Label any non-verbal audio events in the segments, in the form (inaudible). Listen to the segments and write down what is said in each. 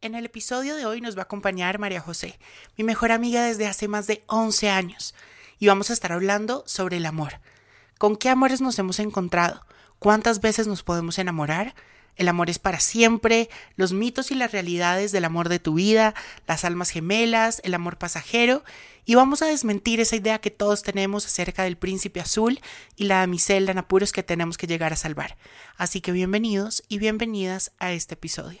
En el episodio de hoy nos va a acompañar María José, mi mejor amiga desde hace más de 11 años, y vamos a estar hablando sobre el amor. ¿Con qué amores nos hemos encontrado? ¿Cuántas veces nos podemos enamorar? El amor es para siempre, los mitos y las realidades del amor de tu vida, las almas gemelas, el amor pasajero, y vamos a desmentir esa idea que todos tenemos acerca del príncipe azul y la damisela en apuros que tenemos que llegar a salvar. Así que bienvenidos y bienvenidas a este episodio.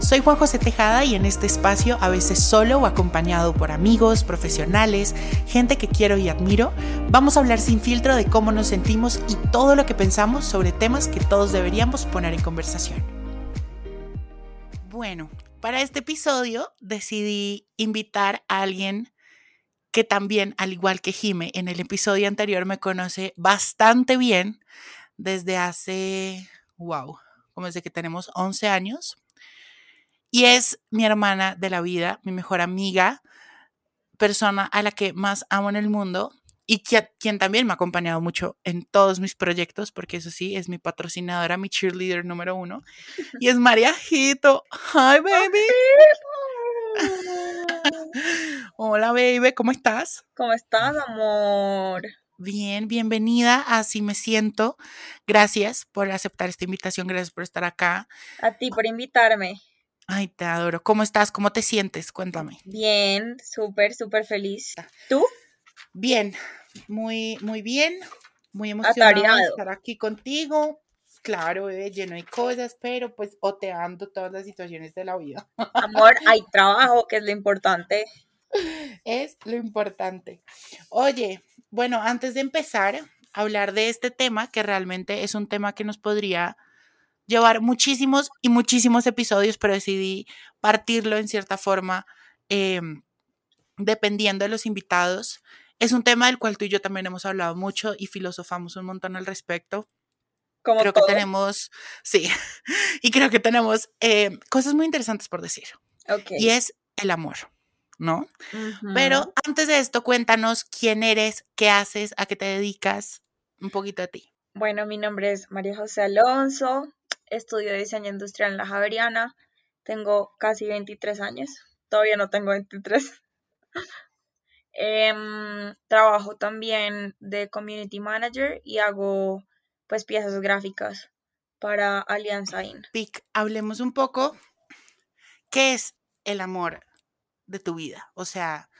Soy Juan José Tejada y en este espacio, a veces solo o acompañado por amigos, profesionales, gente que quiero y admiro, vamos a hablar sin filtro de cómo nos sentimos y todo lo que pensamos sobre temas que todos deberíamos poner en conversación. Bueno, para este episodio decidí invitar a alguien que también, al igual que Jime, en el episodio anterior me conoce bastante bien desde hace, wow, como desde que tenemos 11 años y es mi hermana de la vida, mi mejor amiga, persona a la que más amo en el mundo y quien también me ha acompañado mucho en todos mis proyectos, porque eso sí, es mi patrocinadora, mi cheerleader número uno, y es María Jito. Hi, (laughs) baby. (laughs) Hola, baby, ¿cómo estás? ¿Cómo estás, amor? Bien, bienvenida Así Me Siento. Gracias por aceptar esta invitación, gracias por estar acá. A ti por invitarme. Ay, te adoro. ¿Cómo estás? ¿Cómo te sientes? Cuéntame. Bien, súper, súper feliz. ¿Tú? Bien, muy, muy bien. Muy emocionada de estar aquí contigo. Claro, bebé, lleno de cosas, pero pues oteando todas las situaciones de la vida. Amor, (laughs) hay trabajo, que es lo importante. Es lo importante. Oye, bueno, antes de empezar a hablar de este tema, que realmente es un tema que nos podría llevar muchísimos y muchísimos episodios, pero decidí partirlo en cierta forma em, dependiendo de los invitados. Es un tema del cual tú y yo también hemos hablado mucho y filosofamos un montón al respecto. Como creo que tenemos, sí, (laughs) y creo que tenemos em, cosas muy interesantes por decir. Y es el amor, ¿no? Pero antes de esto, cuéntanos quién eres, qué haces, a qué te dedicas, un poquito de ti. Bueno, mi nombre es María José Alonso, estudio diseño industrial en la Javeriana, tengo casi 23 años, todavía no tengo 23. (laughs) Em, trabajo también de community manager y hago pues piezas gráficas para Alianza IN. Pic, hablemos un poco, ¿qué es el amor de tu vida? O sea,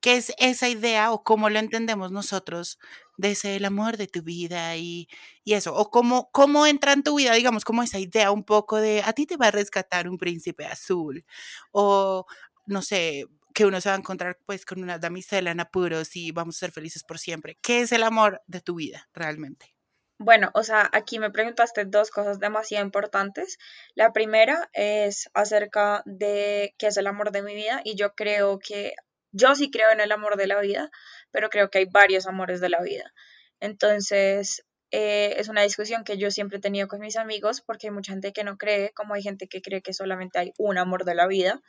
¿qué es esa idea o cómo lo entendemos nosotros de ese el amor de tu vida y, eso, o cómo, cómo entra en tu vida, digamos, como esa idea un poco de a ti te va a rescatar un príncipe azul, o no sé, que uno se va a encontrar pues con una damisela en apuros y vamos a ser felices por siempre. ¿Qué es el amor de tu vida realmente? Bueno, o sea, aquí me preguntaste dos cosas demasiado importantes. La primera es acerca de qué es el amor de mi vida y yo creo que yo sí creo en el amor de la vida, pero creo que hay varios amores de la vida. Entonces, eh, es una discusión que yo siempre he tenido con mis amigos porque hay mucha gente que no cree, como hay gente que cree que solamente hay un amor de la vida,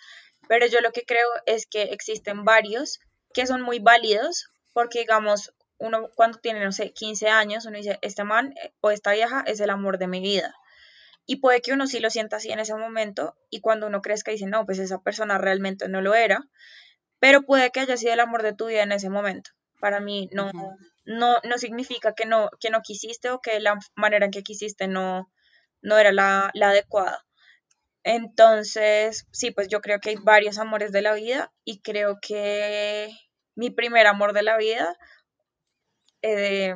pero yo lo que creo es que existen varios que son muy válidos porque, digamos, uno cuando tiene, no sé, 15 años, uno dice, este man eh, o esta vieja es el amor de mi vida. Y puede que uno sí lo sienta así en ese momento y cuando uno crezca dice, no, pues esa persona realmente no lo era pero puede que haya sido el amor de tu vida en ese momento. Para mí no, no, no significa que no, que no quisiste o que la manera en que quisiste no, no era la, la adecuada. Entonces, sí, pues yo creo que hay varios amores de la vida y creo que mi primer amor de la vida, eh,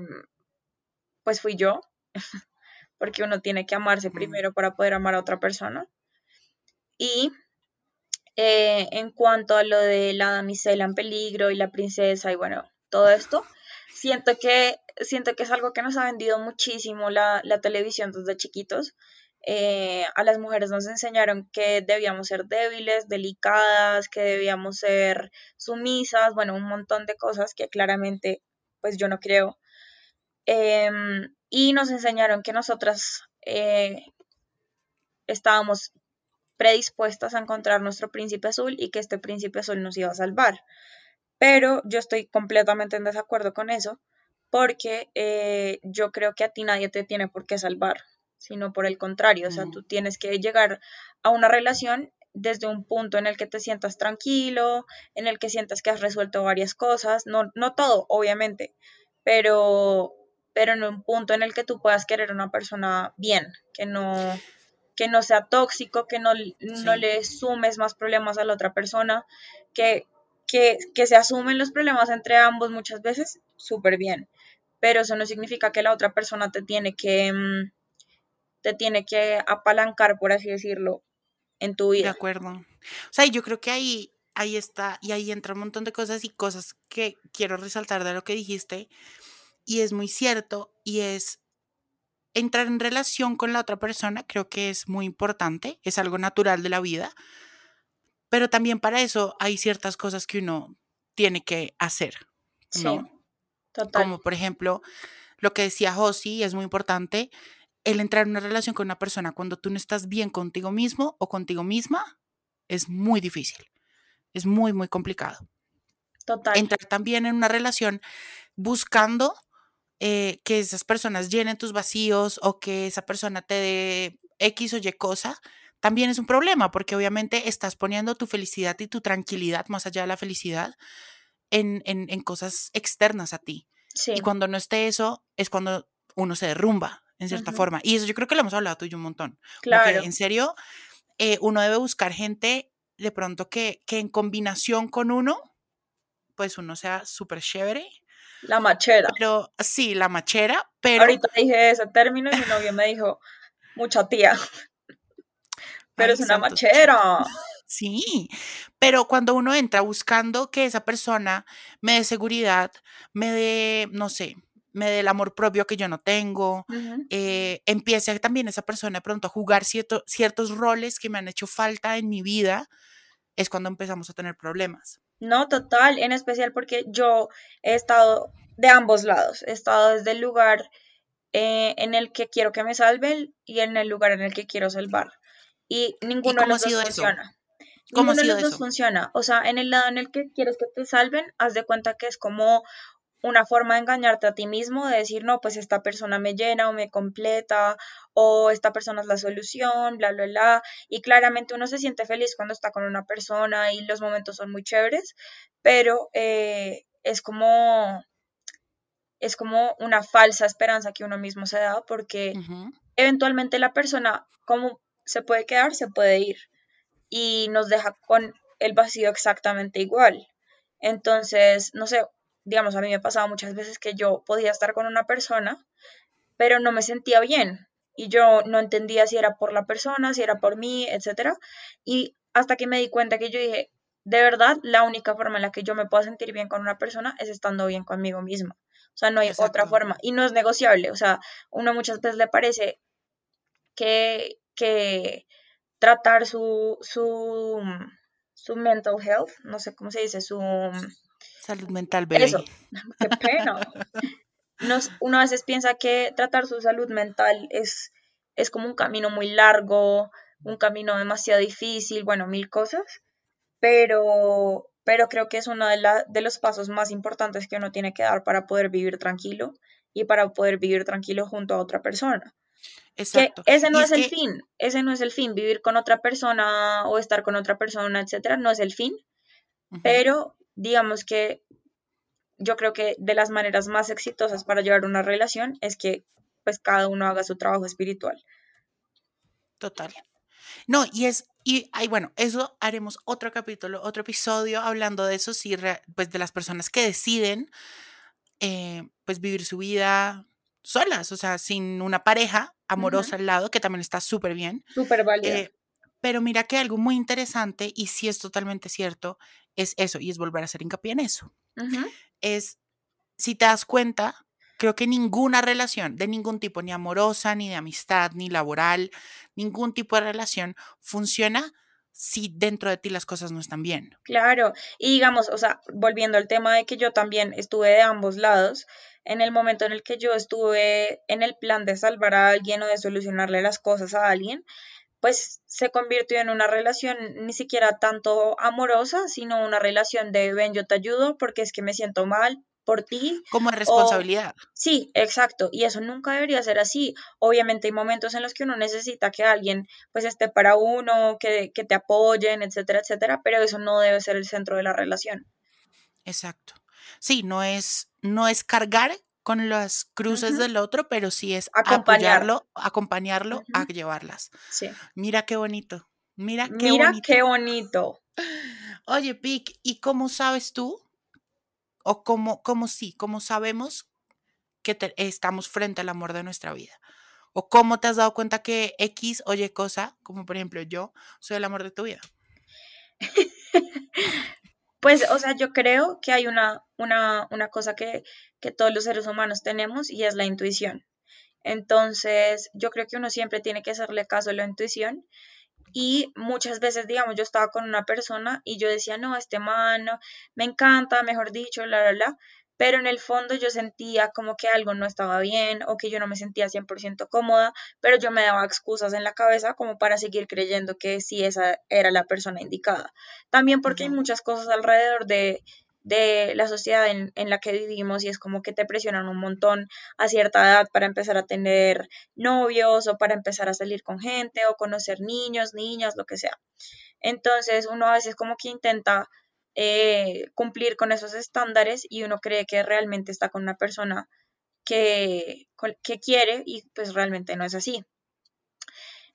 pues fui yo, (laughs) porque uno tiene que amarse primero para poder amar a otra persona. Y eh, en cuanto a lo de la damisela en peligro y la princesa y bueno, todo esto, siento que, siento que es algo que nos ha vendido muchísimo la, la televisión desde chiquitos. Eh, a las mujeres nos enseñaron que debíamos ser débiles, delicadas, que debíamos ser sumisas, bueno, un montón de cosas que claramente pues yo no creo. Em, y nos enseñaron que nosotras eh, estábamos predispuestas a encontrar nuestro príncipe azul y que este príncipe azul nos iba a salvar. Pero yo estoy completamente en desacuerdo con eso porque eh, yo creo que a ti nadie te tiene por qué salvar, sino por el contrario, o sea, tú tienes que llegar a una relación desde un punto en el que te sientas tranquilo, en el que sientas que has resuelto varias cosas, no, no todo, obviamente, pero, pero en un punto en el que tú puedas querer a una persona bien, que no, que no sea tóxico, que no, no le sumes más problemas a la otra persona, que, que, que se asumen los problemas entre ambos muchas veces, súper bien, pero eso no significa que la otra persona te tiene que, mm, te tiene que apalancar, por así decirlo, en tu vida. De acuerdo. O sea, yo creo que ahí, ahí está, y ahí entra un montón de cosas y cosas que quiero resaltar de lo que dijiste, y es muy cierto, y es entrar en relación con la otra persona, creo que es muy importante, es algo natural de la vida, pero también para eso hay ciertas cosas que uno tiene que hacer, ¿no? total. Como por ejemplo, lo que decía Josi, es muy importante, el entrar en una relación con una persona cuando tú no estás bien contigo mismo o contigo misma es muy difícil. Es muy, muy complicado. Total. Entrar también en una relación buscando eh, que esas personas llenen tus vacíos o que esa persona te dé X o Y cosa, también es un problema porque obviamente estás poniendo tu felicidad y tu tranquilidad más allá de la felicidad en, en, cosas externas a ti. Y cuando no esté eso, es cuando uno se derrumba en cierta forma. Y eso yo creo que lo hemos hablado tú y un montón. Claro. en serio, eh, uno debe buscar gente de pronto que, que en combinación con uno, pues uno sea súper chévere. La machera. Pero sí, la machera, pero... Ahorita dije ese término y mi novio me dijo, mucha tía. Pero es una machera. (laughs) Sí, pero cuando uno entra buscando que esa persona me dé seguridad, me dé, no sé, me dé el amor propio que yo no tengo, eh, empiece también esa persona de pronto a jugar ciertos roles que me han hecho falta en mi vida, es cuando empezamos a tener problemas. No, total, en especial porque yo he estado de ambos lados, he estado desde el lugar eh, en el que quiero que me salven y en el lugar en el que quiero salvar. Y ninguno de los dos funciona. ¿Cómo ninguno de los dos funciona. O sea, en el lado en el que quieres que te salven, haz de cuenta que es como una forma de engañarte a ti mismo, de decir, no, pues esta persona me llena o me completa, o esta persona es la solución, bla, bla, bla. Y claramente uno se siente feliz cuando está con una persona y los momentos son muy chéveres, pero eh, es como es como una falsa esperanza que uno mismo se da porque eventualmente la persona como se puede quedar, se puede ir y nos deja con el vacío exactamente igual. Entonces, no sé, digamos, a mí me ha pasado muchas veces que yo podía estar con una persona, pero no me sentía bien y yo no entendía si era por la persona, si era por mí, etc. Y hasta que me di cuenta que yo dije, de verdad, la única forma en la que yo me puedo sentir bien con una persona es estando bien conmigo misma. O sea, no hay otra forma. Y no es negociable. O sea, uno muchas veces le parece que, que tratar su, su, su mental health, no sé cómo se dice, su Salud mental, bebé. Eso, (laughs) qué pena. Nos, uno a veces piensa que tratar su salud mental es, es como un camino muy largo, un camino demasiado difícil, bueno, mil cosas, pero, pero creo que es uno de, la, de los pasos más importantes que uno tiene que dar para poder vivir tranquilo y para poder vivir tranquilo junto a otra persona. Exacto. ese no es, el fin, ese no es el fin, vivir con otra persona o estar con otra persona, etcétera, no es el fin, pero digamos que yo creo que de las maneras más exitosas para llevar una relación es que pues cada uno haga su trabajo espiritual. Total. No, y es, Y ahí, bueno, eso haremos otro capítulo, otro episodio hablando de eso, si pues de las personas que deciden eh, pues vivir su vida solas, o sea, sin una pareja amorosa al lado, que también está súper bien. Súper válido. Eh, pero mira que algo muy interesante, y sí es totalmente cierto, es eso, y es volver a hacer hincapié en eso. Es, si te das cuenta, creo que ninguna relación de ningún tipo, ni amorosa, ni de amistad, ni laboral, ningún tipo de relación funciona si dentro de ti las cosas no están bien. Claro, y digamos, o sea, volviendo al tema de que yo también estuve de ambos lados, en el momento en el que yo estuve en el plan de salvar a alguien o de solucionarle las cosas a alguien, pues se convirtió en una relación ni siquiera tanto amorosa, sino una relación de ven, yo te ayudo porque es que me siento mal, por ti. Como responsabilidad. sí, exacto. Y eso nunca debería ser así. Obviamente hay momentos en los que uno necesita que alguien pues esté para uno, que, que te apoyen, etcétera, etcétera, pero eso no debe ser el centro de la relación. Exacto. Sí, no es, no es cargar con las cruces del otro, pero sí es acompañarlo, acompañarlo a llevarlas. Sí. Mira qué bonito. Mira qué Mira qué bonito. Oye, Pic, ¿y cómo sabes tú o cómo, cómo sí, cómo sabemos que estamos frente al amor de nuestra vida. O cómo te has dado cuenta que X oye cosa, como por ejemplo yo, soy el amor de tu vida. (laughs) pues, o sea, yo creo que hay una, una, una cosa que, que todos los seres humanos tenemos y es la intuición. Entonces, yo creo que uno siempre tiene que hacerle caso a la intuición y muchas veces, digamos, yo estaba con una persona y yo decía, no, este man me encanta, mejor dicho, la, la, la, pero en el fondo yo sentía como que algo no estaba bien o que yo no me sentía 100% cómoda, pero yo me daba excusas en la cabeza como para seguir creyendo que sí esa era la persona indicada. También porque hay muchas cosas alrededor de, de la sociedad en, la que vivimos y es como que te presionan un montón a cierta edad para empezar a tener novios o para empezar a salir con gente o conocer niños, niñas, lo que sea. Entonces uno a veces como que intenta eh, cumplir con esos estándares y uno cree que realmente está con una persona que, que quiere y pues realmente no es así.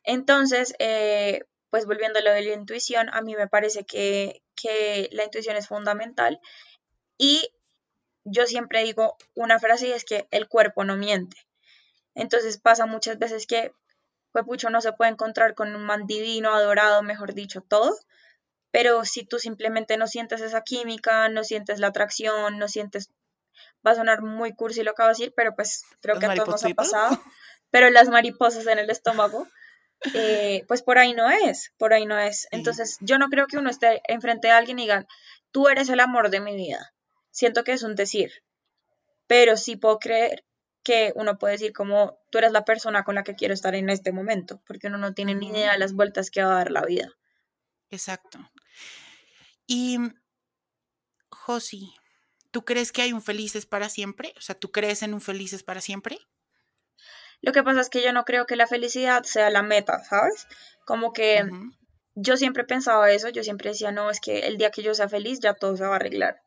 Entonces, eh, pues volviendo a lo de la intuición, a mí me parece que, que la intuición es fundamental y yo siempre digo una frase y es que el cuerpo no miente. Entonces pasa muchas veces que pues pucho no se puede encontrar con un man divino, adorado, mejor dicho, todo, pero si tú simplemente no sientes esa química, no sientes la atracción, no sientes, va a sonar muy cursi lo que voy a decir, pero pues creo que a todos nos ha pasado, pero las mariposas en el estómago, eh, pues por ahí no es, por ahí no es. Entonces, yo no creo que uno esté enfrente de alguien y diga, tú eres el amor de mi vida. Siento que es un decir, pero sí puedo creer que uno puede decir como, tú eres la persona con la que quiero estar en este momento, porque uno no tiene ni idea de las vueltas que va a dar la vida. Exacto. Y, Josi, ¿tú crees que hay un felices para siempre? O sea, ¿tú crees en un felices para siempre? Lo que pasa es que yo no creo que la felicidad sea la meta, ¿sabes? Como que yo siempre pensaba eso, yo siempre decía, no, es que el día que yo sea feliz ya todo se va a arreglar.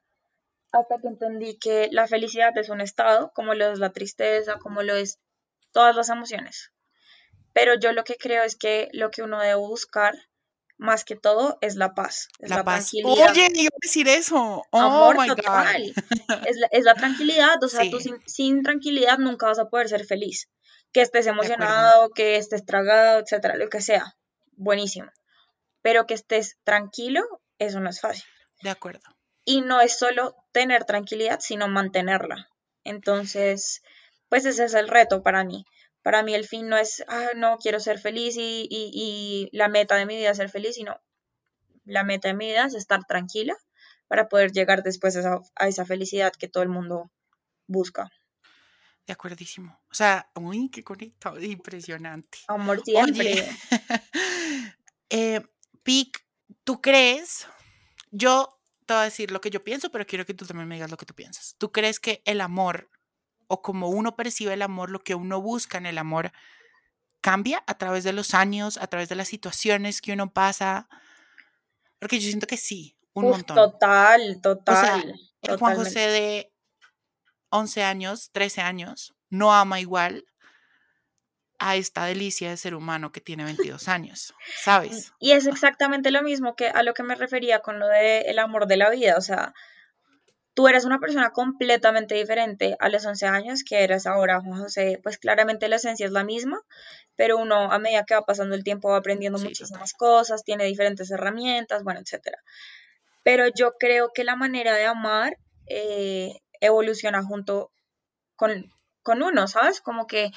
Hasta que entendí que la felicidad es un estado, como lo es la tristeza, como lo es todas las emociones. Pero yo lo que creo es que lo que uno debe buscar más que todo es la paz, es la, tranquilidad. Oye, a decir eso. Oh Amor total. Es, la, es, la, tranquilidad, o sea, tú sin, sin, tranquilidad nunca vas a poder ser feliz que estés emocionado, que estés tragado, etcétera, lo que sea, buenísimo. Pero que estés tranquilo, eso no es fácil. De acuerdo. Y no es solo tener tranquilidad, sino mantenerla. Entonces, pues ese es el reto para mí. Para mí el fin no es, ah, no, quiero ser feliz y, y, la meta de mi vida es ser feliz, sino la meta de mi vida es estar tranquila para poder llegar después a esa, a esa felicidad que todo el mundo busca. De acuerdísimo. O sea, uy, qué conectado, (laughs) impresionante. Amor siempre. (laughs) eh, Pic, ¿tú crees? Yo te voy a decir lo que yo pienso, pero quiero que tú también me digas lo que tú piensas. ¿Tú crees que el amor, o como uno percibe el amor, lo que uno busca en el amor, cambia a través de los años, a través de las situaciones que uno pasa? Porque yo siento que sí, un montón. Total, total. O sea, Juan José de 11 años, 13 años, no ama igual a esta delicia de ser humano que tiene 22 años, ¿sabes? Y es exactamente lo mismo que a lo que me refería con lo del el amor de la vida, o sea, tú eres una persona completamente diferente a los 11 años que eres ahora, Juan José, pues claramente la esencia es la misma, pero uno a medida que va pasando el tiempo va aprendiendo muchísimas cosas, tiene diferentes herramientas, bueno, etcétera. Pero yo creo que la manera de amar eh, evoluciona junto con, con uno, ¿sabes? Como que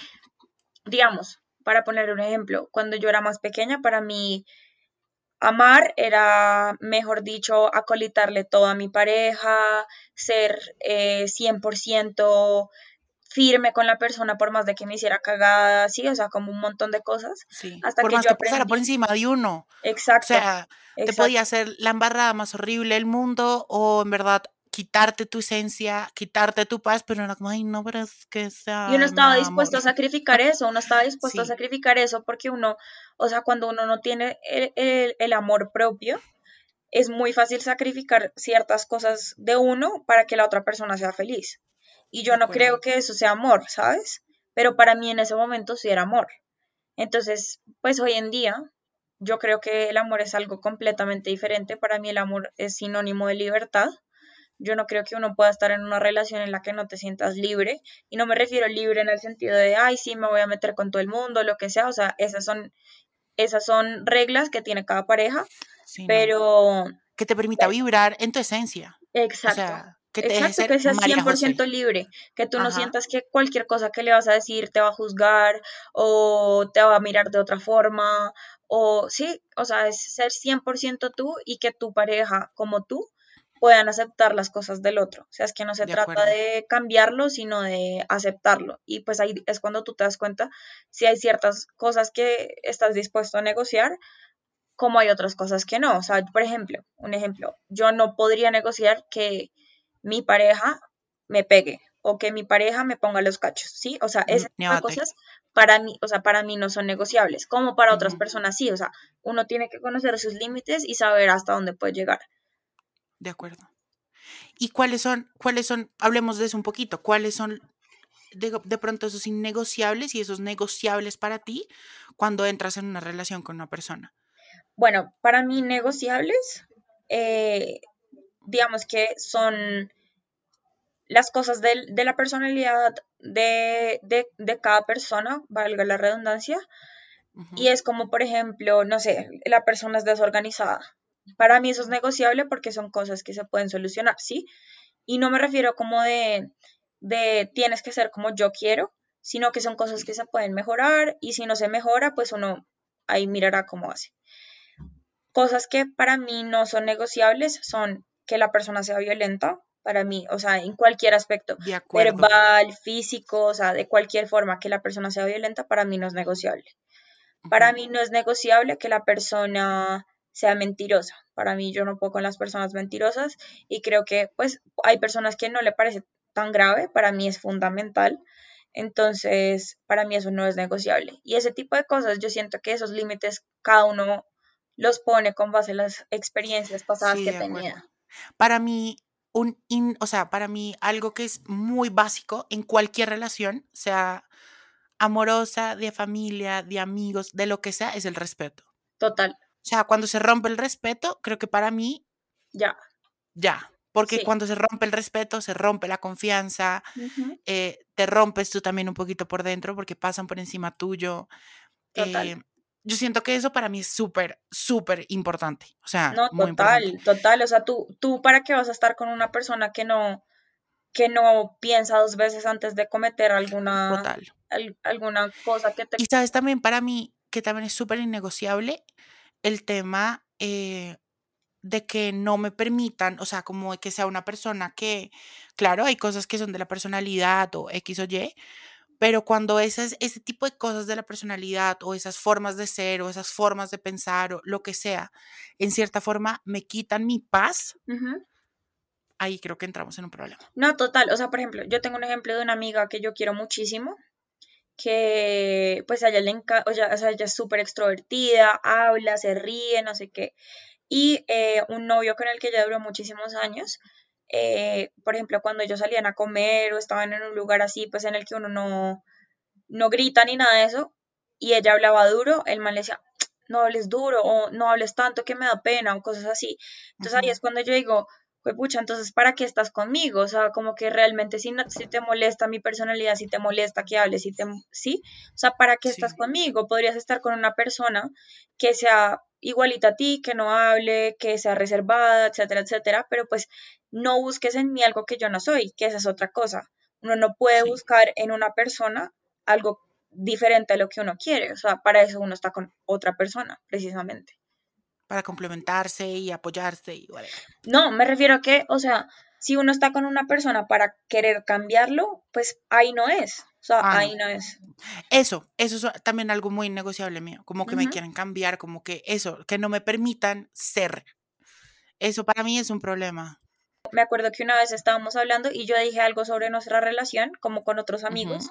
digamos, para poner un ejemplo, cuando yo era más pequeña, para mí amar era, mejor dicho, acolitarle todo a mi pareja, ser 100% eh, firme con la persona por más de que me hiciera cagada, sí, o sea, como un montón de cosas. Sí, hasta por que más yo que pasara por encima de uno. Exacto. O sea, te podía hacer la embarrada más horrible del mundo o en verdad quitarte tu esencia, quitarte tu paz, pero era como, ay, no, pero es que sea. Y uno estaba dispuesto a sacrificar eso, uno estaba (laughs) dispuesto a sacrificar eso porque uno, o sea, cuando uno no tiene el, amor propio, es muy fácil sacrificar ciertas cosas de uno para que la otra persona sea feliz. Y yo no creo que eso sea amor, ¿sabes? Pero para mí en ese momento sí era amor. Entonces, pues hoy en día, yo creo que el amor es algo completamente diferente. Para mí el amor es sinónimo de libertad yo no creo que uno pueda estar en una relación en la que no te sientas libre. Y no me refiero libre en el sentido de, ay, sí, me voy a meter con todo el mundo, lo que sea. O sea, esas son, esas son reglas que tiene cada pareja. pero... Que te permita vibrar en tu esencia. Exacto. que te Exacto, que seas 100% libre, que tú no sientas que cualquier cosa que le vas a decir te va a juzgar o te va a mirar de otra forma, o sí, o sea, es ser 100% tú y que tu pareja como tú puedan aceptar las cosas del otro. O sea, es que no se trata de cambiarlo, sino de aceptarlo. Y pues ahí es cuando tú te das cuenta si hay ciertas cosas que estás dispuesto a negociar, como hay otras cosas que no. O sea, por ejemplo, un ejemplo, yo no podría negociar que mi pareja me pegue o que mi pareja me ponga los cachos, ¿sí? O sea, esas cosas para mí, o sea, para mí no son negociables, como para otras personas sí, o sea, uno tiene que conocer sus límites y saber hasta dónde puede llegar. De acuerdo. ¿Y cuáles son, cuáles son, hablemos de eso un poquito, cuáles son de, pronto esos innegociables y esos negociables para ti cuando entras en una relación con una persona? Bueno, para mí negociables, eh, digamos que son las cosas de, la personalidad de, cada persona, valga la redundancia, y es como, por ejemplo, no sé, la persona es desorganizada, para mí eso es negociable porque son cosas que se pueden solucionar, ¿sí? Y no me refiero como de, de tienes que ser como yo quiero, sino que son cosas que se pueden mejorar y si no se mejora, pues uno ahí mirará cómo hace. Cosas que para mí no son negociables son que la persona sea violenta, para mí, o sea, en cualquier aspecto, verbal, físico, o sea, de cualquier forma que la persona sea violenta, para mí no es negociable. Para mí no es negociable que la persona sea mentirosa. Para mí yo no puedo con las personas mentirosas y creo que pues hay personas que no le parece tan grave, para mí es fundamental. Entonces, para mí eso no es negociable. Y ese tipo de cosas, yo siento que esos límites cada uno los pone con base en las experiencias pasadas que tenía. Para mí, un o sea, para mí algo que es muy básico en cualquier relación, sea amorosa, de familia, de amigos, de lo que sea, es el respeto. Total. O sea, cuando se rompe el respeto, creo que para mí... Ya. Ya. Porque cuando se rompe el respeto, se rompe la confianza, eh, te rompes tú también un poquito por dentro porque pasan por encima tuyo. Eh, yo siento que eso para mí es súper, súper importante. O sea, no, total, total. O sea, tú, tú para qué vas a estar con una persona que no, que no piensa dos veces antes de cometer alguna, alguna cosa que te... Y sabes también para mí que también es súper innegociable el tema eh, de que no me permitan, o sea, como de que sea una persona que, claro, hay cosas que son de la personalidad o X o Y, pero cuando esas, ese tipo de cosas de la personalidad o esas formas de ser o esas formas de pensar o lo que sea, en cierta forma me quitan mi paz, ahí creo que entramos en un problema. No, total. O sea, por ejemplo, yo tengo un ejemplo de una amiga que yo quiero muchísimo, que pues a ella le encanta, o, sea, ella es súper extrovertida, habla, se ríe, no sé qué. Y eh, un novio con el que ella duró muchísimos años, eh, por ejemplo, cuando ellos salían a comer o estaban en un lugar así, pues en el que uno no, no grita ni nada de eso, y ella hablaba duro, el man le decía, no hables duro o no hables tanto que me da pena o cosas así. Entonces ahí es cuando yo digo, pues pucha, entonces ¿para qué estás conmigo? O sea, como que realmente si, no, si te molesta mi personalidad, si te molesta que hables, si te, ¿sí? O sea, ¿para qué estás conmigo? Podrías estar con una persona que sea igualita a ti, que no hable, que sea reservada, etcétera, etcétera, pero pues no busques en mí algo que yo no soy, que esa es otra cosa. Uno no puede buscar en una persona algo diferente a lo que uno quiere. O sea, para eso uno está con otra persona, precisamente. Para complementarse y apoyarse y No, me refiero a que, o sea, si uno está con una persona para querer cambiarlo, pues ahí no es. O sea, ah, ahí no. es. Eso, eso es también algo muy negociable mío. Como que me quieren cambiar, como que eso, que no me permitan ser. Eso para mí es un problema. Me acuerdo que una vez estábamos hablando y yo dije algo sobre nuestra relación, como con otros amigos.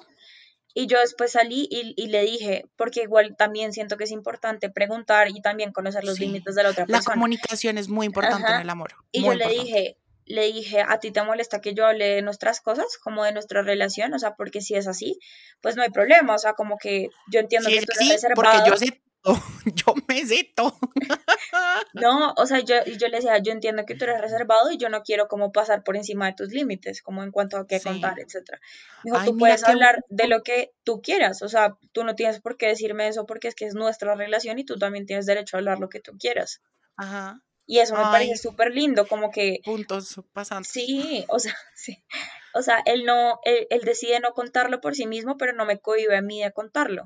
Y yo después salí y, le dije, porque igual también siento que es importante preguntar y también conocer los límites de la otra persona. La comunicación es muy importante en el amor. Y yo le dije, le dije, ¿a ti te molesta que yo hable de nuestras cosas, como de nuestra relación? O sea, porque si es así, pues no hay problema. O sea, como que yo entiendo que tú eres reservado. Porque yo sé (laughs) yo me sé (laughs) No, o sea, yo, yo le decía, yo entiendo que tú eres reservado y yo no quiero como pasar por encima de tus límites, como en cuanto a qué contar, etcétera. Dijo, tú puedes hablar de lo que tú quieras, o sea, tú no tienes por qué decirme eso porque es que es nuestra relación y tú también tienes derecho a hablar lo que tú quieras. Ajá. Y eso me parece súper lindo, como que... Puntos pasando. Sí, o sea, (laughs) sí. O sea, él no, él, él decide no contarlo por sí mismo, pero no me cohibe a mí de contarlo.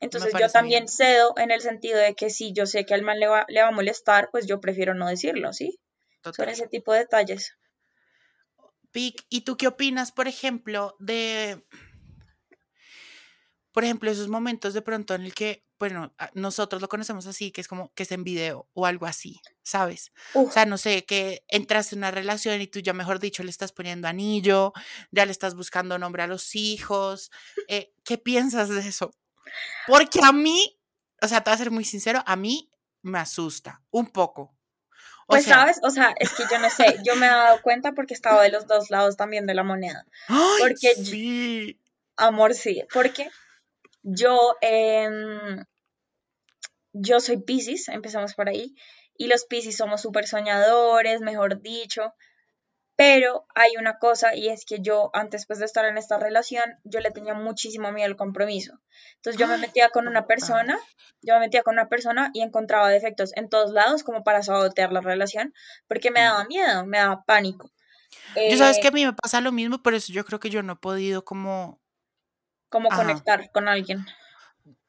Entonces yo también cedo en el sentido de que si yo sé que al mal le va, le va a molestar, pues yo prefiero no decirlo, ¿sí? Son ese tipo de detalles. Pic, ¿y tú qué opinas, por ejemplo, de, por ejemplo, esos momentos de pronto en el que, bueno, nosotros lo conocemos así, que es como que es en video o algo así, ¿sabes? O sea, no sé, que entras en una relación y tú ya, mejor dicho, le estás poniendo anillo, ya le estás buscando nombre a los hijos. Eh, ¿Qué piensas de eso? Porque a mí, o sea, te voy a ser muy sincero, a mí me asusta un poco. pues sabes, o sea, es que yo no sé, yo me he dado cuenta porque estaba de los dos lados también de la moneda. porque sí. amor, sí, porque yo, em, yo soy Pisces, empezamos por ahí, y los Pisces somos súper soñadores, mejor dicho, pero hay una cosa y es que yo antes pues, de estar en esta relación, yo le tenía muchísimo miedo al compromiso. Entonces yo me metía con una persona, yo me metía con una persona y encontraba defectos en todos lados como para sabotear la relación, porque me daba miedo, me daba pánico. yo sabes que a eh mí me pasa lo mismo, pero eso yo creo que yo no he podido como... Como conectar con alguien.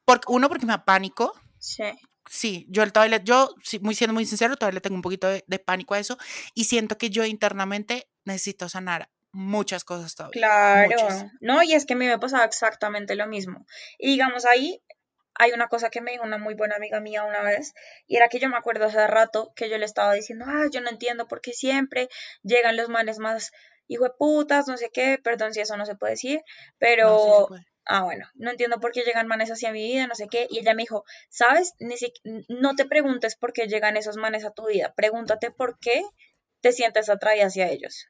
Porque, uno, porque me da pánico. Sí sí, yo todavía, yo, muy siendo muy sincero, todavía le tengo un poquito de, pánico a eso y siento que yo internamente necesito sanar muchas cosas todavía. Claro, no, y es que a mí me pasaba exactamente lo mismo. Y digamos ahí, hay una cosa que me dijo una muy buena amiga mía una vez, y era que yo me acuerdo hace rato que yo le estaba diciendo, ah, yo no entiendo por qué siempre llegan los manes más hijo de putas, no sé qué, perdón si eso no se puede decir, pero ah, bueno, no entiendo por qué llegan manes hacia mi vida, no sé qué. Y ella me dijo, ¿sabes? Ni no te preguntes por qué llegan esos manes a tu vida, pregúntate por qué te sientes atraída hacia ellos.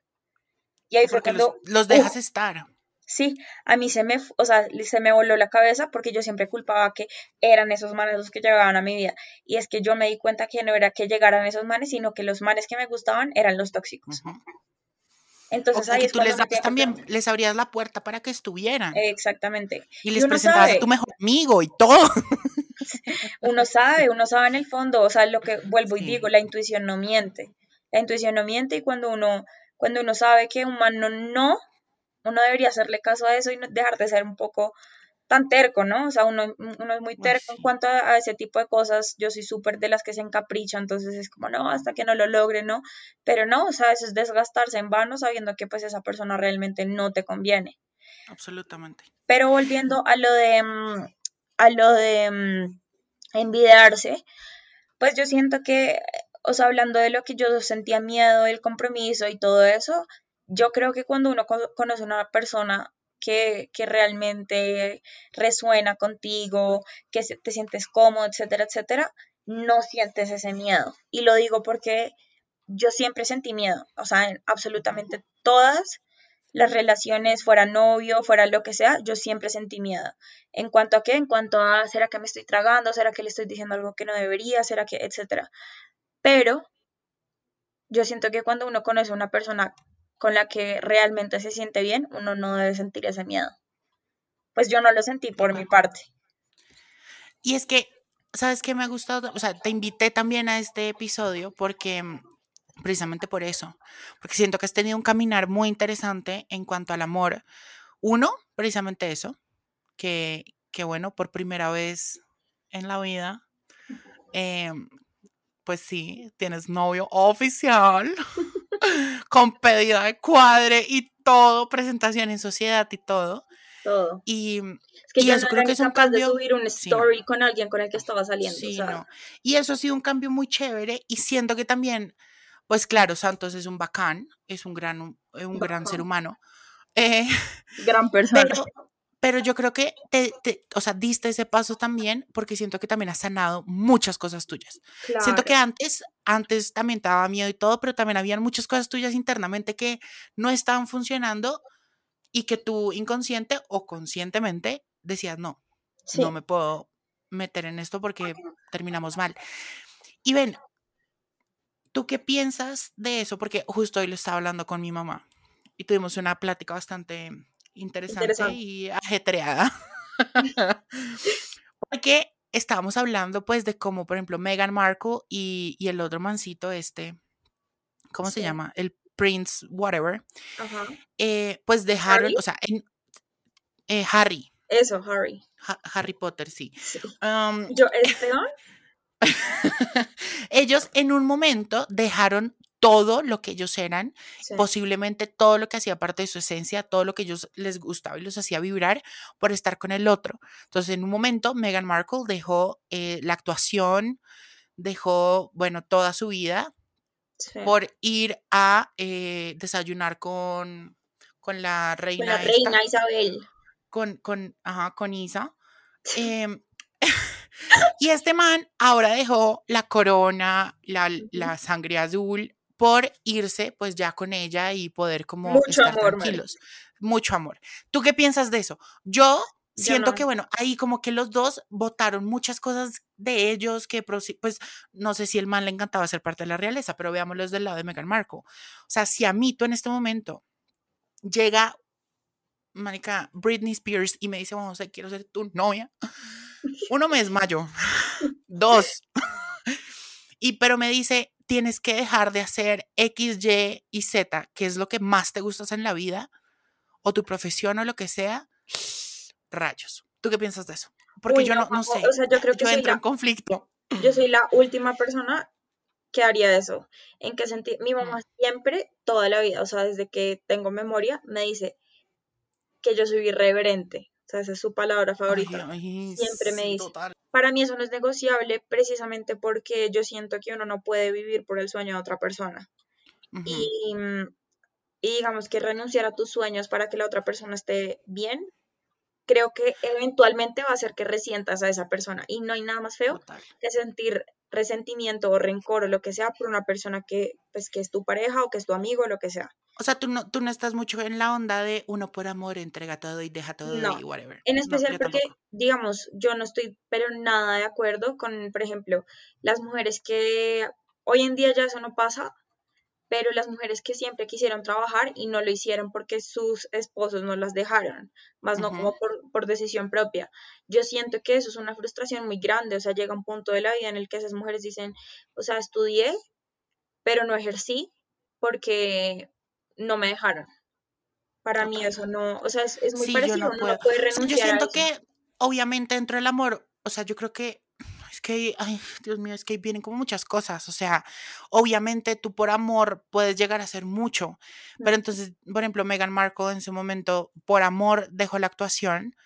Y ahí fue cuando... Los, dejas estar. Sí, a mí se me, o sea, se me voló la cabeza porque yo siempre culpaba que eran esos manes los que llegaban a mi vida. Y es que yo me di cuenta que no era que llegaran esos manes, sino que los manes que me gustaban eran los tóxicos. Entonces ahí es tú les también, les abrías la puerta para que estuvieran. Exactamente. Y les presentabas a tu mejor amigo y todo. (laughs) Uno sabe, uno sabe en el fondo, o sea, lo que vuelvo y digo, la intuición no miente. La intuición no miente y cuando uno, cuando uno sabe que un humano no, uno debería hacerle caso a eso y dejar de ser un poco tan terco, ¿no? O sea, uno, uno es muy terco en cuanto a, ese tipo de cosas. Yo soy súper de las que se encaprichan, entonces es como, no, hasta que no lo logre, ¿no? Pero no, o sea, eso es desgastarse en vano sabiendo que pues esa persona realmente no te conviene. Absolutamente. Pero volviendo a lo de, mm, a lo de mm, envidiarse, pues yo siento que, o sea, hablando de lo que yo sentía miedo, el compromiso y todo eso, yo creo que cuando uno conoce a una persona que, realmente resuena contigo, que te sientes cómodo, etcétera, etcétera, no sientes ese miedo. Y lo digo porque yo siempre sentí miedo, o sea, en absolutamente todas las relaciones, fuera novio, fuera lo que sea, yo siempre sentí miedo. ¿En cuanto a qué? En cuanto a, ¿será que me estoy tragando? ¿Será que le estoy diciendo algo que no debería? ¿Será que, etcétera? Pero yo siento que cuando uno conoce a una persona con la que realmente se siente bien, uno no debe sentir ese miedo. Pues yo no lo sentí por mi parte. Y es que, ¿sabes qué me ha gustado? O sea, te invité también a este episodio porque precisamente por eso, porque siento que has tenido un caminar muy interesante en cuanto al amor. Uno, precisamente eso, que, que bueno, por primera vez en la vida, em, pues sí, tienes novio oficial, (laughs) con pedida de cuadre y todo, presentación en sociedad y todo. Todo. Y, Es que y yo eso no creo que es un capaz de cambio. subir un sí, story con alguien con el que estaba saliendo. Sí, o sea, no. Y eso ha sido un cambio muy chévere y siento que también, pues claro, Santos es un bacán, es un gran, eh, un gran ser humano. eh, gran (laughs) persona. pero, pero yo creo que te, te- o sea, diste ese paso también porque siento que también has sanado muchas cosas tuyas. Siento que Claro. antes, antes también te daba miedo y todo, pero también habían muchas cosas tuyas internamente que no estaban funcionando y que tú inconsciente o conscientemente decías, no, Sí. no me puedo meter en esto porque terminamos mal. Y ven, ¿tú qué piensas de eso? Porque justo hoy lo estaba hablando con mi mamá y tuvimos una plática bastante interesante, Interesante. y ajetreada. (laughs) (laughs) porque estábamos hablando pues de cómo, por ejemplo, Meghan Markle y, y el otro mancito, este, ¿cómo se llama? El Prince, whatever, Ajá. eh, pues dejaron, ¿Harry? o sea, en, eh, Harry, Eso, Harry. Ha- Harry Potter, sí. Sí. Am, Yo, Esteban, (laughs) ellos en un momento dejaron todo lo que ellos eran, sí. posiblemente todo lo que hacía parte de su esencia, todo lo que ellos les gustaba y los hacía vibrar por estar con el otro. Entonces, en un momento, Meghan Markle dejó eh, la actuación, dejó, bueno, toda su vida sí. por ir a eh, desayunar con, con la Con reina, la esta, reina Isabel. con, con, ajá, con Isa. (laughs) Em, (laughs) y este man ahora dejó la corona, la, la sangre azul, por irse pues ya con ella y poder como Mucho estar amor, tranquilos. Mucho amor. ¿Tú qué piensas de eso? Yo siento no. que, bueno, ahí como que los dos votaron muchas cosas de ellos que, pues, no sé si el man le encantaba ser parte de la realeza, pero veámoslo desde el lado de Meghan Markle. O sea, si a mí tú en este momento llega, marica, Britney Spears y me dice, vamos, a quiero ser tu novia, (laughs) uno me desmayo, (laughs) dos, (laughs) y pero me dice, tienes que dejar de hacer X, Y y Z, que es lo que más te gusta hacer en la vida, o tu profesión o lo que sea, rayos. ¿Tú qué piensas de eso? Porque Uy, yo no, sé, O sea, yo creo que yo entro en la, conflicto. yo soy (laughs) la última persona que haría eso. ¿En qué sentido? Mi Mm, mamá siempre, toda la vida, o sea, desde que tengo memoria, me dice que yo soy irreverente. O sea, esa es su palabra favorita. ay, Siempre me dice. Para mí eso no es negociable precisamente porque yo siento que uno no puede vivir por el sueño de otra persona. Y, y digamos que renunciar a tus sueños para que la otra persona esté bien, creo que eventualmente va a hacer que resientas a esa persona. Y no hay nada más feo Total. que sentir resentimiento o rencor o lo que sea por una persona que, pues, que es tu pareja o que es tu amigo o lo que sea. O sea, tú no, tú no estás mucho en la onda de uno por amor entrega todo y deja todo No. y whatever. En especial porque, tampoco. digamos, yo no estoy pero nada de acuerdo con, por ejemplo, las mujeres que hoy en día ya eso no pasa, pero las mujeres que siempre quisieron trabajar y no lo hicieron porque sus esposos no las dejaron, más no como por, por decisión propia. Yo siento que eso es una frustración muy grande, o sea, llega un punto de la vida en el que esas mujeres dicen, o sea, estudié, pero no ejercí porque no me dejaron. Para mí eso no, o sea, es, es muy Sí, parecido, no uno no puede sea, yo renunciar a siento eso. que obviamente dentro del amor, o sea, yo creo que es que, ay, Dios mío, es que vienen como muchas cosas. O sea, obviamente tú por amor puedes llegar a hacer mucho, pero entonces, por ejemplo, Meghan Markle en su momento por amor dejó la actuación,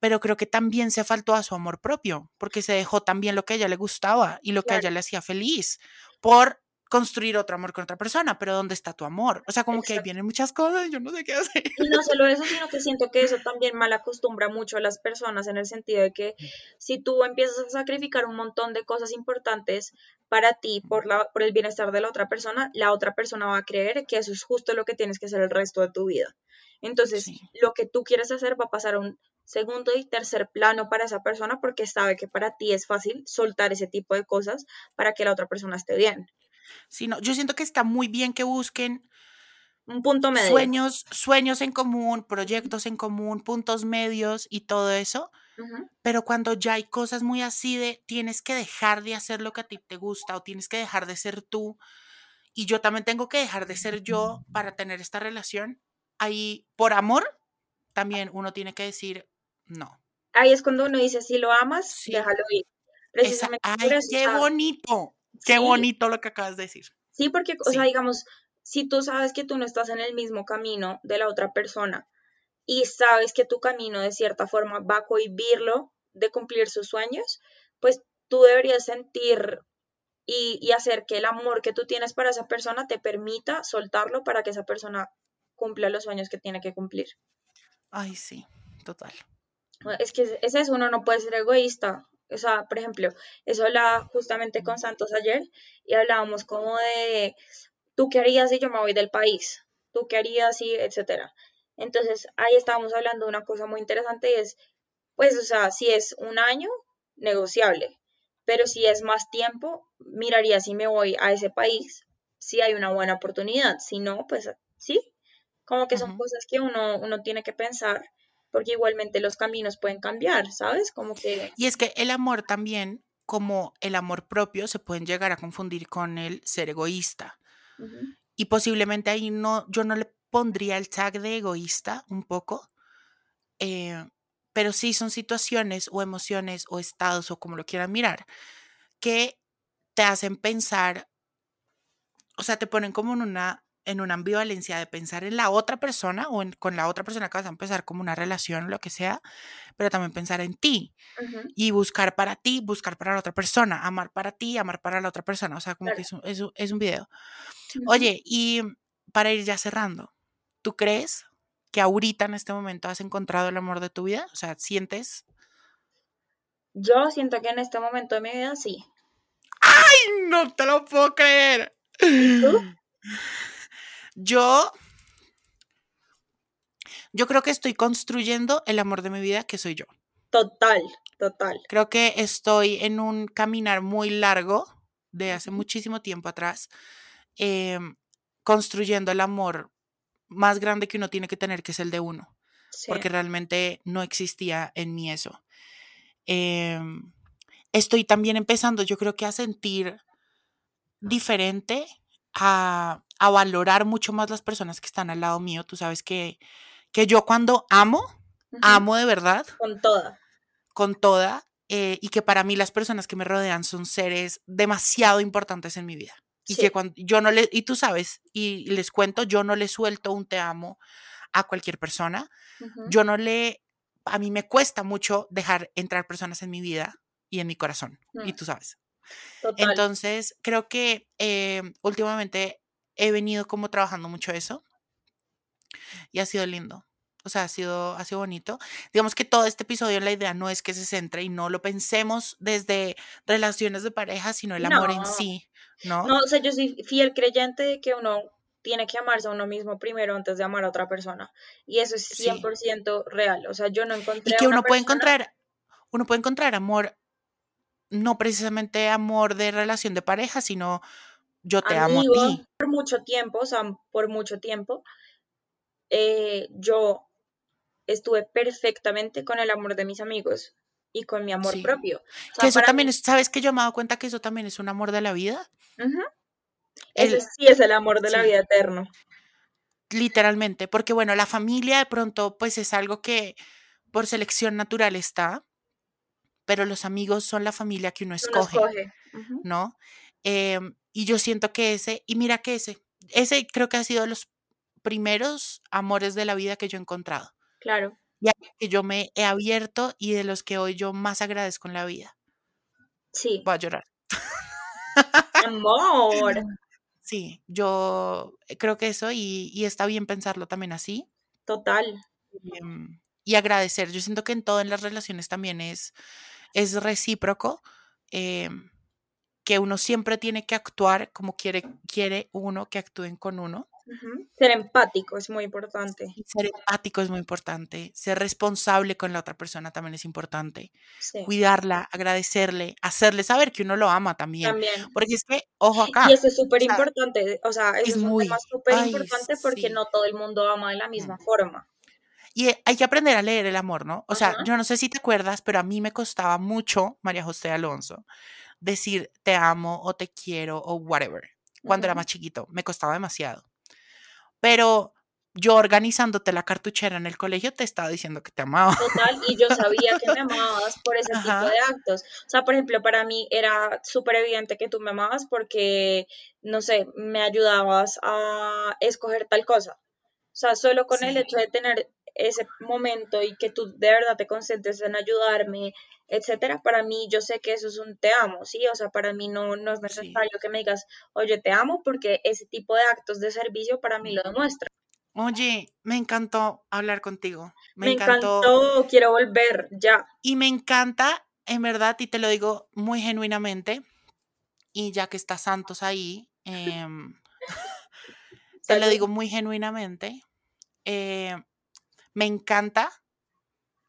pero creo que también se faltó a su amor propio, porque se dejó también lo que a ella le gustaba y lo que a ella le hacía feliz por construir otro amor con otra persona, pero ¿dónde está tu amor? O sea, como que ahí vienen muchas cosas, yo no sé qué hacer. Y no solo eso, sino que siento que eso también mal acostumbra mucho a las personas en el sentido de que si tú empiezas a sacrificar un montón de cosas importantes para ti por, la, por el bienestar de la otra persona, la otra persona va a creer que eso es justo lo que tienes que hacer el resto de tu vida. Entonces, Sí. lo que tú quieres hacer va a pasar a un segundo y tercer plano para esa persona porque sabe que para ti es fácil soltar ese tipo de cosas para que la otra persona esté bien. Sí, no, yo siento que está muy bien que busquen Un punto medio. sueños, sueños en común, proyectos en común, puntos medios y todo eso, pero cuando ya hay cosas muy así de tienes que dejar de hacer lo que a ti te gusta o tienes que dejar de ser tú y yo también tengo que dejar de ser yo para tener esta relación, ahí por amor también uno tiene que decir no. Ahí es cuando uno dice, si lo amas, Sí. déjalo ir. Precisamente ay, qué bonito, qué sí, bonito lo que acabas de decir. Sí, porque, o sea, digamos, si tú sabes que tú no estás en el mismo camino de la otra persona y sabes que tu camino de cierta forma va a cohibirlo de cumplir sus sueños, pues tú deberías sentir y, y hacer que el amor que tú tienes para esa persona te permita soltarlo para que esa persona cumpla los sueños que tiene que cumplir. Ay, sí, total. Es que es- es eso, uno no puede ser egoísta. O sea, por ejemplo, eso hablaba justamente con Santos ayer y hablábamos como de, ¿tú qué harías si yo me voy del país? ¿Tú qué harías si, etcétera? Entonces, ahí estábamos hablando de una cosa muy interesante y es, pues, o sea, si es un año, negociable, pero si es más tiempo, miraría si me voy a ese país, si hay una buena oportunidad, si no, pues sí, como que son cosas que uno, uno tiene que pensar porque igualmente los caminos pueden cambiar, ¿sabes? Como que, Y es que el amor también, como el amor propio, se pueden llegar a confundir con el ser egoísta. Y posiblemente ahí no, yo no le pondría el tag de egoísta un poco, eh, pero sí son situaciones o emociones o estados o como lo quieran mirar, que te hacen pensar, o sea, te ponen como en una, en una ambivalencia de pensar en la otra persona o en, con la otra persona que vas a empezar como una relación lo que sea, pero también pensar en ti y buscar para ti, buscar para la otra persona, amar para ti, amar para la otra persona, o sea, como que es un, es un- es un video. Oye, y para ir ya cerrando, ¿tú crees que ahorita en este momento has encontrado el amor de tu vida? O sea, ¿sientes? Yo siento que en este momento de mi vida sí. ¡Ay, no te lo puedo creer! ¿Y tú? (laughs) Yo, yo creo que estoy construyendo el amor de mi vida, que soy yo. Total, total. Creo que estoy en un caminar muy largo de hace muchísimo tiempo atrás, em, construyendo el amor más grande que uno tiene que tener, que es el de uno, Sí, porque realmente no existía en mí eso. Em, estoy también empezando, yo creo que a sentir diferente, a, a valorar mucho más las personas que están al lado mío. Tú sabes que, que yo cuando amo, amo de verdad, Con toda. con toda, eh, y que para mí las personas que me rodean son seres demasiado importantes en mi vida. Y que cuando yo no le, y tú sabes, y les cuento, yo no le suelto un te amo a cualquier persona. Yo no le, a mí me cuesta mucho dejar entrar personas en mi vida y en mi corazón. Y mm, tú sabes. Total. Entonces, creo que eh, últimamente he venido como trabajando mucho eso y ha sido lindo. O sea, ha sido, ha sido bonito. Digamos que todo este episodio, la idea no es que se centre y no lo pensemos desde relaciones de pareja, sino el amor en sí, ¿no? no, o sea, yo soy fiel creyente de que uno tiene que amarse a uno mismo primero antes de amar a otra persona. Y eso es Sí. 100% real. O sea, yo no Y encontré a que una uno puede persona, encontrar, uno puede encontrar amor, no precisamente amor de relación de pareja, sino yo te amo a ti. por mucho tiempo, o sea, por mucho tiempo, eh, yo estuve perfectamente con el amor de mis amigos y con mi amor Sí. propio. O Que eso también mí, es, ¿sabes que yo me he dado cuenta que eso también es un amor de la vida? El, sí es el amor de la vida eterno. literalmente, porque bueno, la familia de pronto pues es algo que por selección natural está, pero los amigos son la familia que uno Uno escoge, ¿no? Em, y yo siento que ese, y mira que ese, ese creo que ha sido de los primeros amores de la vida que yo he encontrado. Claro. Y a que yo me he abierto y de los que hoy yo más agradezco en la vida. Sí. Voy a llorar. Amor. (laughs) Sí, yo creo que eso y, y está bien pensarlo también así. Total. em, y agradecer. Yo siento que en todo en las relaciones también es, es recíproco, em, que uno siempre tiene que actuar como quiere, quiere uno que actúen con uno. Ser empático es muy importante. Ser empático es muy importante. Ser responsable con la otra persona también es importante. Sí. Cuidarla, agradecerle, hacerle saber que uno lo ama también. También. Porque es que, ojo acá. Y eso es súper importante, o sea, eso es es un muy- tema súper importante porque sí. no todo el mundo ama de la misma forma. Y hay que aprender a leer el amor, ¿no? O sea, yo no sé si te acuerdas, pero a mí me costaba mucho, María José Alonso, decir te amo o te quiero o whatever. Cuando era más chiquito, me costaba demasiado. Pero yo organizándote la cartuchera en el colegio te estaba diciendo que te amaba. Total, y yo sabía que me amabas por ese tipo de actos. O sea, por ejemplo, para mí era súper evidente que tú me amabas porque, no sé, me ayudabas a escoger tal cosa. O sea, solo con el hecho de tener ese momento y que tú de verdad te concentres en ayudarme, etcétera, para mí yo sé que eso es un te amo, ¿sí? O sea, para mí no, no es Sí. necesario que me digas, oye, te amo, porque ese tipo de actos de servicio para mí lo demuestra. Oye, me encantó hablar contigo. Me, Me encantó. encantó, quiero volver ya. Y me encanta, en verdad, y te lo digo muy genuinamente, y ya que está Santos ahí, em, (laughs) te lo digo muy genuinamente, eh, me encanta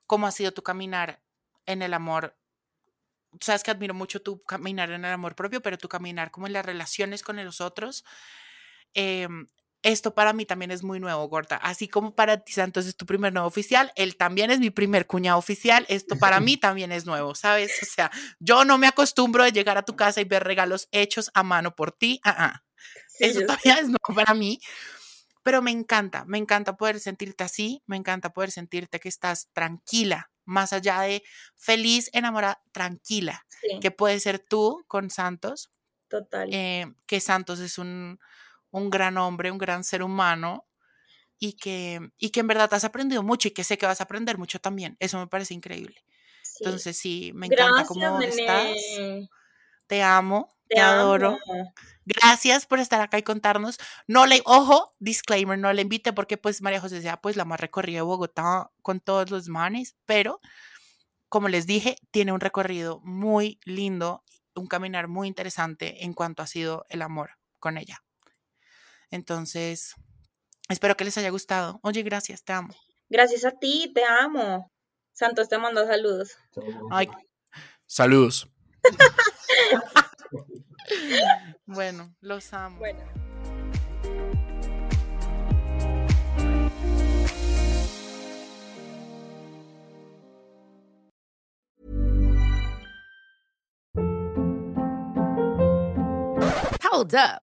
cómo ha sido tu caminar en el amor. Sabes que admiro mucho tu caminar en el amor propio, pero tu caminar como en las relaciones con los otros. em, esto para mí también es muy nuevo, Gorda. Así como para ti, Santos es tu primer nuevo oficial, él también es mi primer cuñado oficial. Esto para mí (laughs) también es nuevo, ¿sabes? O sea, yo no me acostumbro de llegar a tu casa y ver regalos hechos a mano por ti. ah, ah. Sí, Eso todavía es nuevo para mí. Pero me encanta, me encanta poder sentirte así, me encanta poder sentirte que estás tranquila, más allá de feliz, enamorada, tranquila, Sí, que puede ser tú con Santos, total. eh, que Santos es un, un gran hombre, un gran ser humano y que, y que en verdad has aprendido mucho y que sé que vas a aprender mucho también. Eso me parece increíble. Sí. Entonces sí, me encanta Gracias, cómo estás. Te amo, te, Te adoro. amo. Gracias por estar acá y contarnos. No le, ojo, disclaimer, no le invite porque pues María José sea pues la más recorrida de Bogotá con todos los manes, pero como les dije, tiene un recorrido muy lindo, un caminar muy interesante en cuanto ha sido el amor con ella. Entonces, espero que les haya gustado. Oye, gracias, te amo. Gracias a ti, te amo. Santos te manda saludos. Ay, saludos. Bueno, los amo. Bueno. Hold up.